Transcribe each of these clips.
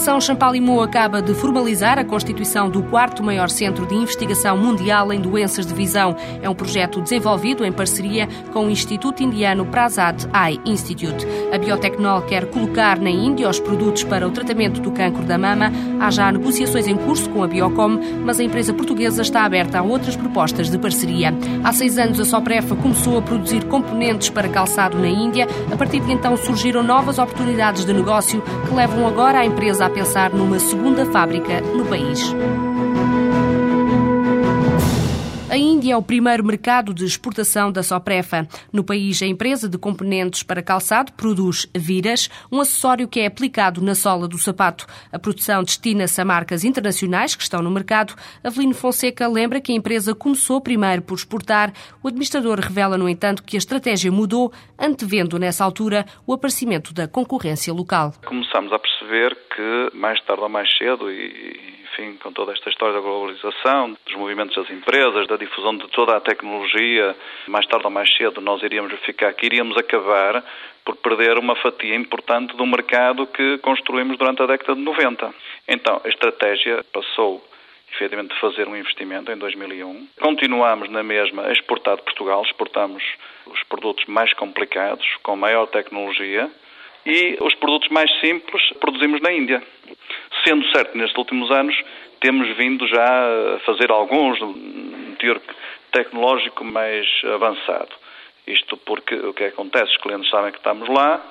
Fundação Champalimau acaba de formalizar a constituição do quarto maior centro de investigação mundial em doenças de visão. É um projeto desenvolvido em parceria com o Instituto Indiano Prasad Eye Institute. A Biotecnol quer colocar na Índia os produtos para o tratamento do cancro da mama. Há já negociações em curso com a Biocom, mas a empresa portuguesa está aberta a outras propostas de parceria. Há seis anos, a Soprefa começou a produzir componentes para calçado na Índia. A partir de então, surgiram novas oportunidades de negócio que levam agora a empresa a pensar numa segunda fábrica no país. A Índia é o primeiro mercado de exportação da Soprefa. No país, a empresa de componentes para calçado produz viras, um acessório que é aplicado na sola do sapato. A produção destina-se a marcas internacionais que estão no mercado. Avelino Fonseca lembra que a empresa começou primeiro por exportar. O administrador revela, no entanto, que a estratégia mudou, antevendo nessa altura o aparecimento da concorrência local. Começamos a perceber que mais tarde ou mais cedo, e enfim, com toda esta história da globalização, dos movimentos das empresas, da difusão de toda a tecnologia, mais tarde ou mais cedo nós iríamos ficar que iríamos acabar por perder uma fatia importante do mercado que construímos durante a década de 90. Então, a estratégia passou efetivamente de fazer um investimento em 2001. Continuamos na mesma a exportar de Portugal, exportamos os produtos mais complicados, com maior tecnologia, e os produtos mais simples produzimos na Índia. Sendo certo, nestes últimos anos temos vindo já a fazer alguns, um teor tecnológico mais avançado. Isto porque o que acontece, os clientes sabem que estamos lá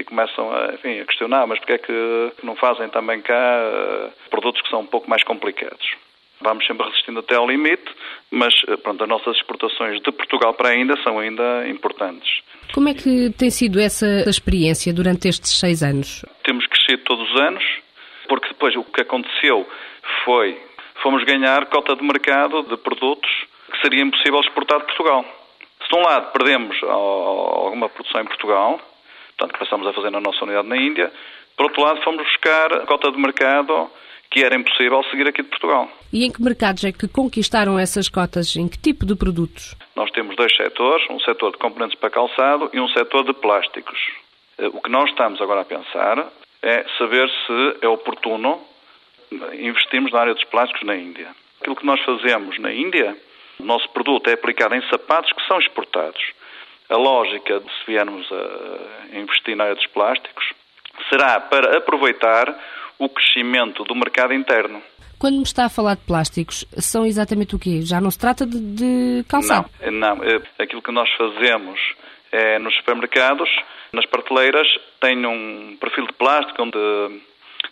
e começam a, enfim, a questionar, mas porque é que não fazem também cá uh, produtos que são um pouco mais complicados? Vamos sempre resistindo até ao limite, mas pronto, as nossas exportações de Portugal para a Índia são ainda importantes. Como é que tem sido essa experiência durante estes seis anos? Temos crescido todos os anos, porque depois o que aconteceu foi fomos ganhar cota de mercado de produtos que seria impossível exportar de Portugal. Se de um lado perdemos alguma produção em Portugal, portanto passamos a fazer na nossa unidade na Índia, por outro lado fomos buscar cota de mercado que era impossível seguir aqui de Portugal. E em que mercados é que conquistaram essas cotas? Em que tipo de produtos? Nós temos dois setores, um setor de componentes para calçado e um setor de plásticos. Eh, o que nós estamos agora a pensar é saber se é oportuno investirmos na área dos plásticos na Índia. Aquilo que nós fazemos na Índia, o nosso produto é aplicado em sapatos que são exportados. A lógica de se viermos a investir na área dos plásticos será para aproveitar o crescimento do mercado interno. Quando me está a falar de plásticos, são exatamente o quê? Já não se trata de, de calçado? Não, não. Eh, aquilo que nós fazemos é nos supermercados, nas prateleiras, tem um perfil de plástico onde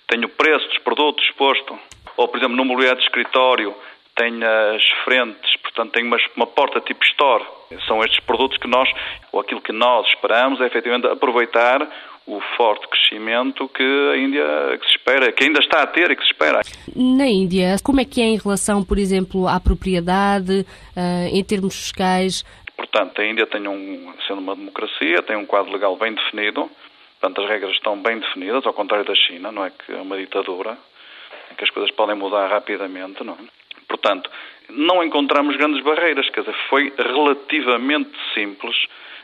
tem o preço dos produtos exposto. Ou, por exemplo, no mobiliário de escritório, tem as frentes, portanto, tem uma, uma porta tipo store. São estes produtos que nós, ou aquilo que nós esperamos, é efetivamente aproveitar o forte crescimento que a Índia que se espera, que ainda está a ter e que se espera. Na Índia, como é que é em relação, por exemplo, à propriedade, uh, em termos fiscais? Portanto, a Índia tem um, sendo uma democracia, tem um quadro legal bem definido, portanto as regras estão bem definidas, ao contrário da China, não é que é uma ditadura, em que as coisas podem mudar rapidamente, não é? Portanto, não encontramos grandes barreiras, quer dizer, foi relativamente simples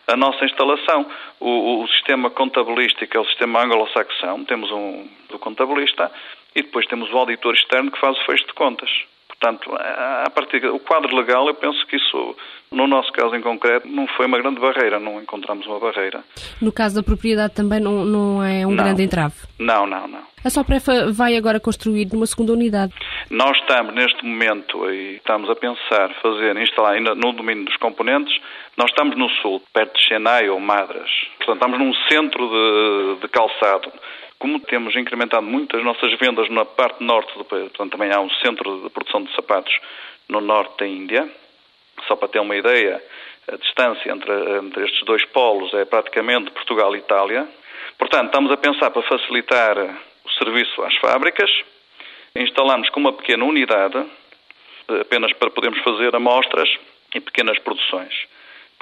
a nossa instalação. O, o sistema contabilístico é o sistema anglo-saxão, temos um do contabilista e depois temos o auditor externo que faz o fecho de contas. Portanto, a partir o quadro legal, eu penso que isso, no nosso caso em concreto, não foi uma grande barreira, não encontramos uma barreira. No caso da propriedade também não, não é um não. grande entrave? Não, não, não. A Soprefa vai agora construir uma segunda unidade? Nós estamos neste momento e estamos a pensar fazer, instalar ainda no domínio dos componentes, nós estamos no sul, perto de Chennai ou Madras. Portanto, estamos num centro de, de calçado como temos incrementado muito as nossas vendas na parte norte do país, portanto também há um centro de produção de sapatos no norte da Índia, só para ter uma ideia, a distância entre, entre estes dois polos é praticamente Portugal e Itália. Portanto, estamos a pensar para facilitar o serviço às fábricas. Instalamos com uma pequena unidade, apenas para podermos fazer amostras e pequenas produções.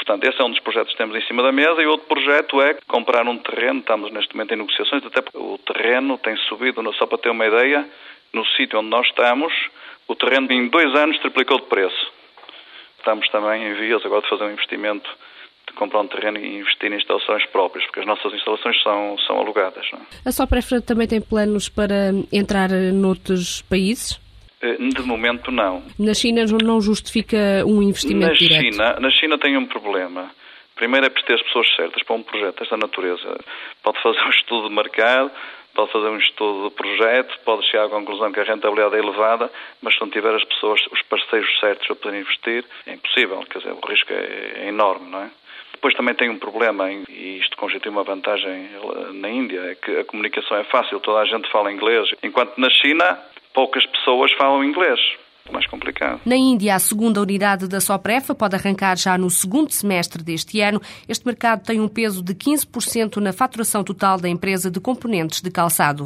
Portanto, esse é um dos projetos que temos em cima da mesa e outro projeto é comprar um terreno. Estamos neste momento em negociações, até porque o terreno tem subido, só para ter uma ideia, no sítio onde nós estamos, o terreno em dois anos triplicou de preço. Estamos também em vias agora de fazer um investimento de comprar um terreno e investir em instalações próprias, porque as nossas instalações são, são alugadas. Não é? A Soprefra também tem planos para entrar noutros países? Eh, de momento, não. Na China não justifica um investimento na direto? China, na China tem um problema. Primeiro é por ter as pessoas certas para um projeto desta natureza. Pode fazer um estudo de mercado, pode fazer um estudo de projeto, pode chegar à conclusão que a rentabilidade é elevada, mas se não tiver as pessoas, os parceiros certos para poder investir, é impossível. Quer dizer, o risco é, é enorme, não é? Depois também tem um problema, e isto constitui uma vantagem na Índia, é que a comunicação é fácil, toda a gente fala inglês, enquanto na China poucas pessoas falam inglês. Mais complicado. Na Índia, a segunda unidade da Soprefa pode arrancar já no segundo semestre deste ano. Este mercado tem um peso de 15% na faturação total da empresa de componentes de calçado.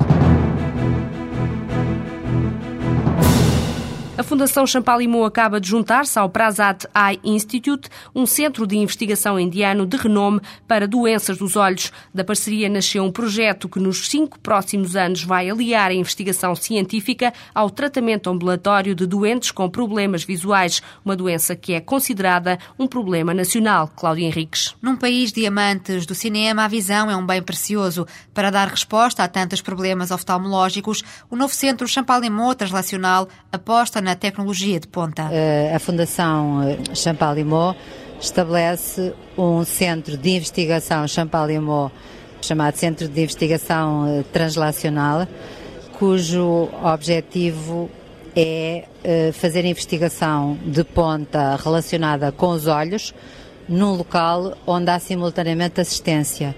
A Fundação Champalimau acaba de juntar-se ao Prasad Eye Institute, um centro de investigação indiano de renome para doenças dos olhos. Da parceria nasceu um projeto que nos cinco próximos anos vai aliar a investigação científica ao tratamento ambulatório de doentes com problemas visuais, uma doença que é considerada um problema nacional. Cláudia Henriques. Num país de amantes do cinema, a visão é um bem precioso. Para dar resposta a tantos problemas oftalmológicos, o novo centro Champalimau Translacional aposta na tecnologia de ponta. Eh, a Fundação eh, Champalimau estabelece um centro de investigação Champalimau chamado Centro de Investigação eh, Translacional, cujo objetivo é fazer investigação de ponta relacionada com os olhos num local onde há simultaneamente assistência.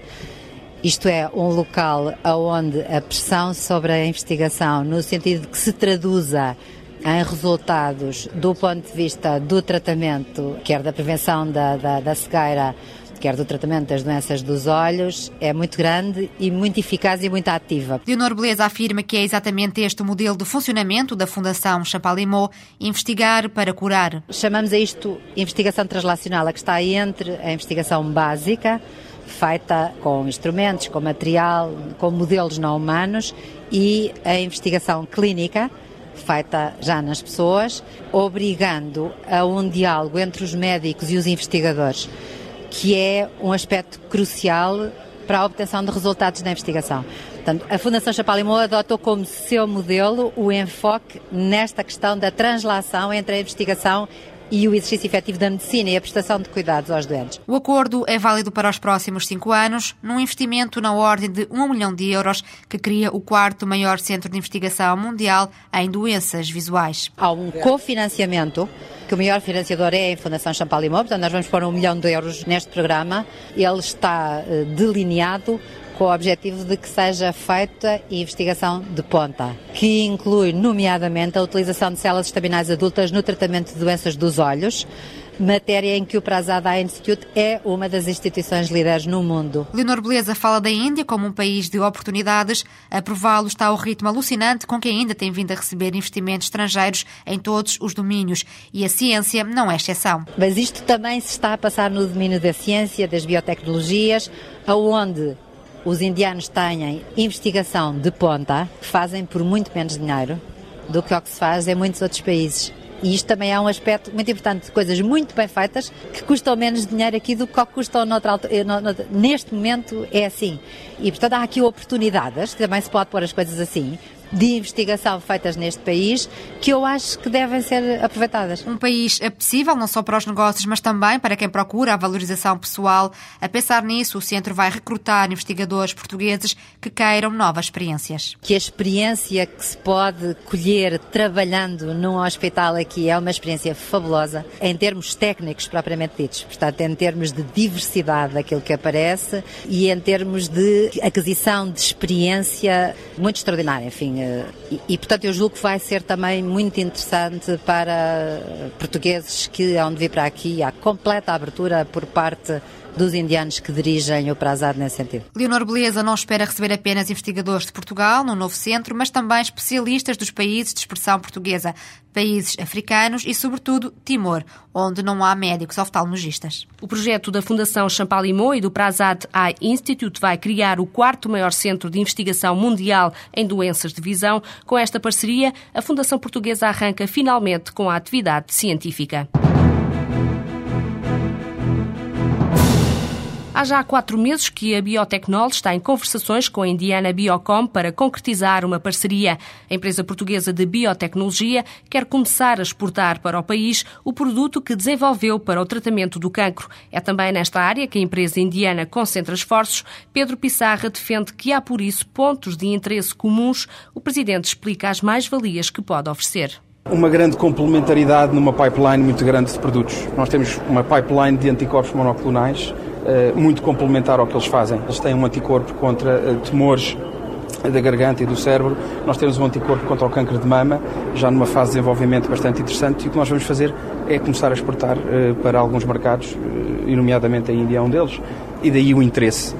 Isto é, um local onde a pressão sobre a investigação, no sentido de que se traduza em resultados do ponto de vista do tratamento, quer da prevenção da, da, da cegueira, quer do tratamento das doenças dos olhos, é muito grande e muito eficaz e muito ativa. Leonor Beleza afirma que é exatamente este o modelo de funcionamento da Fundação Champalimau, investigar para curar. Chamamos a isto investigação translacional, a que está entre a investigação básica, feita com instrumentos, com material, com modelos não humanos, e a investigação clínica, feita já nas pessoas, obrigando a um diálogo entre os médicos e os investigadores, que é um aspecto crucial para a obtenção de resultados da investigação. Portanto, a Fundação Chapalimau adotou como seu modelo o enfoque nesta questão da translação entre a investigação e o exercício efetivo da medicina e a prestação de cuidados aos doentes. O acordo é válido para os próximos cinco anos, num investimento na ordem de um milhão de euros, que cria o quarto maior centro de investigação mundial em doenças visuais. Há um cofinanciamento que o maior financiador é a Fundação Champalimau, portanto nós vamos pôr um milhão de euros neste programa. Ele está eh, delineado com o objetivo de que seja feita investigação de ponta, que inclui, nomeadamente, a utilização de células estaminais adultas no tratamento de doenças dos olhos, matéria em que o Prasada Institute é uma das instituições líderes no mundo. Leonor Beleza fala da Índia como um país de oportunidades. Aprová-lo está ao ritmo alucinante com que ainda tem vindo a receber investimentos estrangeiros em todos os domínios e a ciência não é exceção. Mas isto também se está a passar no domínio da ciência, das biotecnologias, aonde os indianos têm investigação de ponta, que fazem por muito menos dinheiro do que o que se faz em muitos outros países. E isto também é um aspecto muito importante coisas muito bem feitas que custam menos dinheiro aqui do que custam noutra altura. Neste momento é assim. E portanto há aqui oportunidades, que também se pode pôr as coisas assim, de investigação feitas neste país que eu acho que devem ser aproveitadas. Um país apetecível não só para os negócios, mas também para quem procura a valorização pessoal. A pensar nisso, o centro vai recrutar investigadores portugueses que queiram novas experiências. Que a experiência que se pode colher trabalhando num hospital aqui é uma experiência fabulosa em termos técnicos propriamente ditos, portanto, em termos de diversidade daquilo que aparece e em termos de aquisição de experiência muito extraordinária, enfim, e, e, portanto, eu julgo que vai ser também muito interessante para portugueses que hão de vir para aqui. Há completa abertura por parte dos indianos que dirigem o Prazado nesse sentido. Leonor Beleza não espera receber apenas investigadores de Portugal no novo centro, mas também especialistas dos países de expressão portuguesa, países africanos e, sobretudo, Timor, onde não há médicos oftalmologistas. O projeto da Fundação Champalimau e do Prazad Eye Institute vai criar o quarto maior centro de investigação mundial em doenças de visão. Com esta parceria, a Fundação Portuguesa arranca finalmente com a atividade científica. Há já quatro meses que a Biotecnol está em conversações com a indiana Biocom para concretizar uma parceria. A empresa portuguesa de biotecnologia quer começar a exportar para o país o produto que desenvolveu para o tratamento do cancro. É também nesta área que a empresa indiana concentra esforços. Pedro Pissarra defende que há, por isso, pontos de interesse comuns. O presidente explica as mais-valias que pode oferecer uma grande complementaridade numa pipeline muito grande de produtos. Nós temos uma pipeline de anticorpos monoclonais muito complementar ao que eles fazem. Eles têm um anticorpo contra eh, tumores da garganta e do cérebro. Nós temos um anticorpo contra o câncer de mama, já numa fase de desenvolvimento bastante interessante, e o que nós vamos fazer é começar a exportar para alguns mercados, uh, e nomeadamente a Índia é um deles, e daí o interesse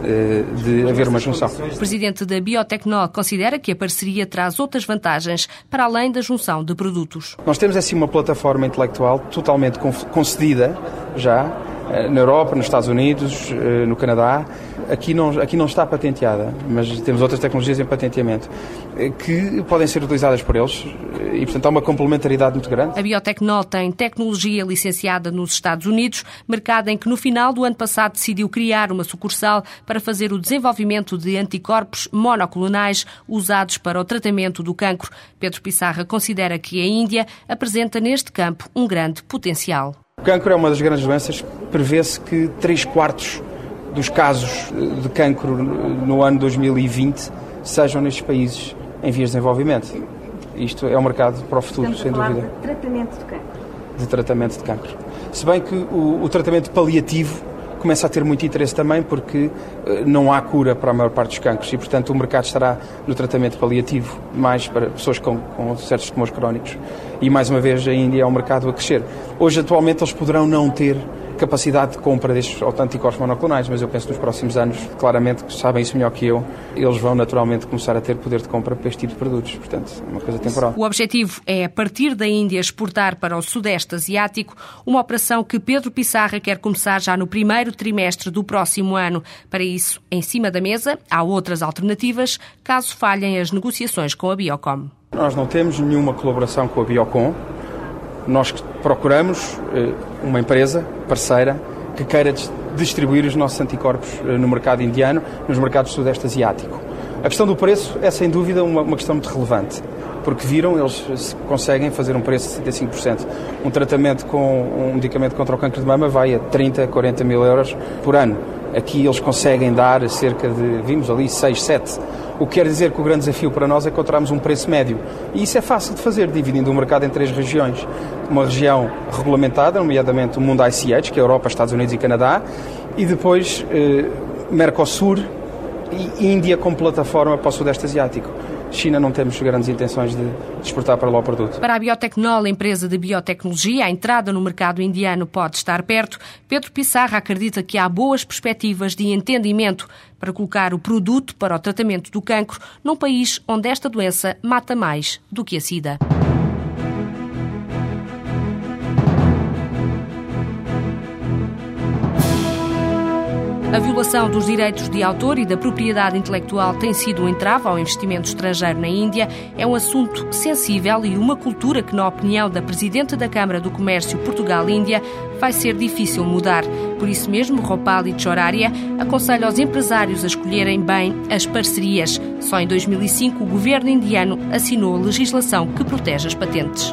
de haver uma junção. O presidente da Biotecnol considera que a parceria traz outras vantagens para além da junção de produtos. Nós temos assim uma plataforma intelectual totalmente concedida já eh, na Europa, nos Estados Unidos, eh, no Canadá. Aqui não, aqui não está patenteada, mas temos outras tecnologias em patenteamento eh, que podem ser utilizadas por eles e, portanto, há uma complementaridade muito grande. A Biotecnol tem tecnologia licenciada nos Estados Unidos, mercado em que no final do ano passado decidiu criar uma sucursal para fazer o desenvolvimento de anticorpos monoclonais usados para o tratamento do cancro. Pedro Pissarra considera que a Índia apresenta neste campo um grande potencial. O cancro é uma das grandes doenças. Prevê-se que 3 quartos dos casos de cancro no ano 2020 sejam nestes países em vias de desenvolvimento. Isto é um mercado para o futuro, Estamos sem dúvida. De tratamento de cancro. De tratamento de cancro. Se bem que o, o tratamento paliativo começa a ter muito interesse também porque eh, não há cura para a maior parte dos cancros e, portanto, o mercado estará no tratamento paliativo, mais para pessoas com, com certos tumores crónicos. E, mais uma vez, a Índia é um mercado a crescer. Hoje, atualmente, eles poderão não ter capacidade de compra destes anticorpos monoclonais, mas eu penso que nos próximos anos, claramente, que sabem isso melhor que eu, eles vão naturalmente começar a ter poder de compra para este tipo de produtos. Portanto, é uma coisa temporal. O objetivo é, a partir da Índia, exportar para o Sudeste Asiático uma operação que Pedro Pissarra quer começar já no primeiro trimestre do próximo ano. Para isso, em cima da mesa, há outras alternativas, caso falhem as negociações com a Biocom. Nós não temos nenhuma colaboração com a Biocom. Nós procuramos eh, uma empresa parceira que queira distribuir os nossos anticorpos eh, no mercado indiano, nos mercados do Sudeste Asiático. A questão do preço é, sem dúvida, uma, questão muito relevante, porque viram, eles conseguem fazer um preço de 65%. Um tratamento com um medicamento contra o câncer de mama vai a 30, 40 mil euros por ano. Aqui eles conseguem dar cerca de, vimos ali, 6, 7 o que quer dizer que o grande desafio para nós é encontrarmos um preço médio. E isso é fácil de fazer, dividindo o mercado em três regiões. Uma região regulamentada, nomeadamente o mundo ICH, que é a Europa, Estados Unidos e Canadá, e depois eh, e Índia como plataforma para o Sudeste Asiático. China não temos grandes intenções de exportar para lá o produto. Para a Biotecnol, empresa de biotecnologia, a entrada no mercado indiano pode estar perto. Pedro Pissarra acredita que há boas perspectivas de entendimento para colocar o produto para o tratamento do cancro num país onde esta doença mata mais do que a SIDA. A violação dos direitos de autor e da propriedade intelectual tem sido um entrave ao investimento estrangeiro na Índia. É um assunto sensível e uma cultura que, na opinião da Presidente da Câmara do Comércio Portugal-Índia, vai ser difícil mudar. Por isso mesmo, Ropali Choraria aconselha aos empresários a escolherem bem as parcerias. Só em 2005 o governo indiano assinou legislação que protege as patentes.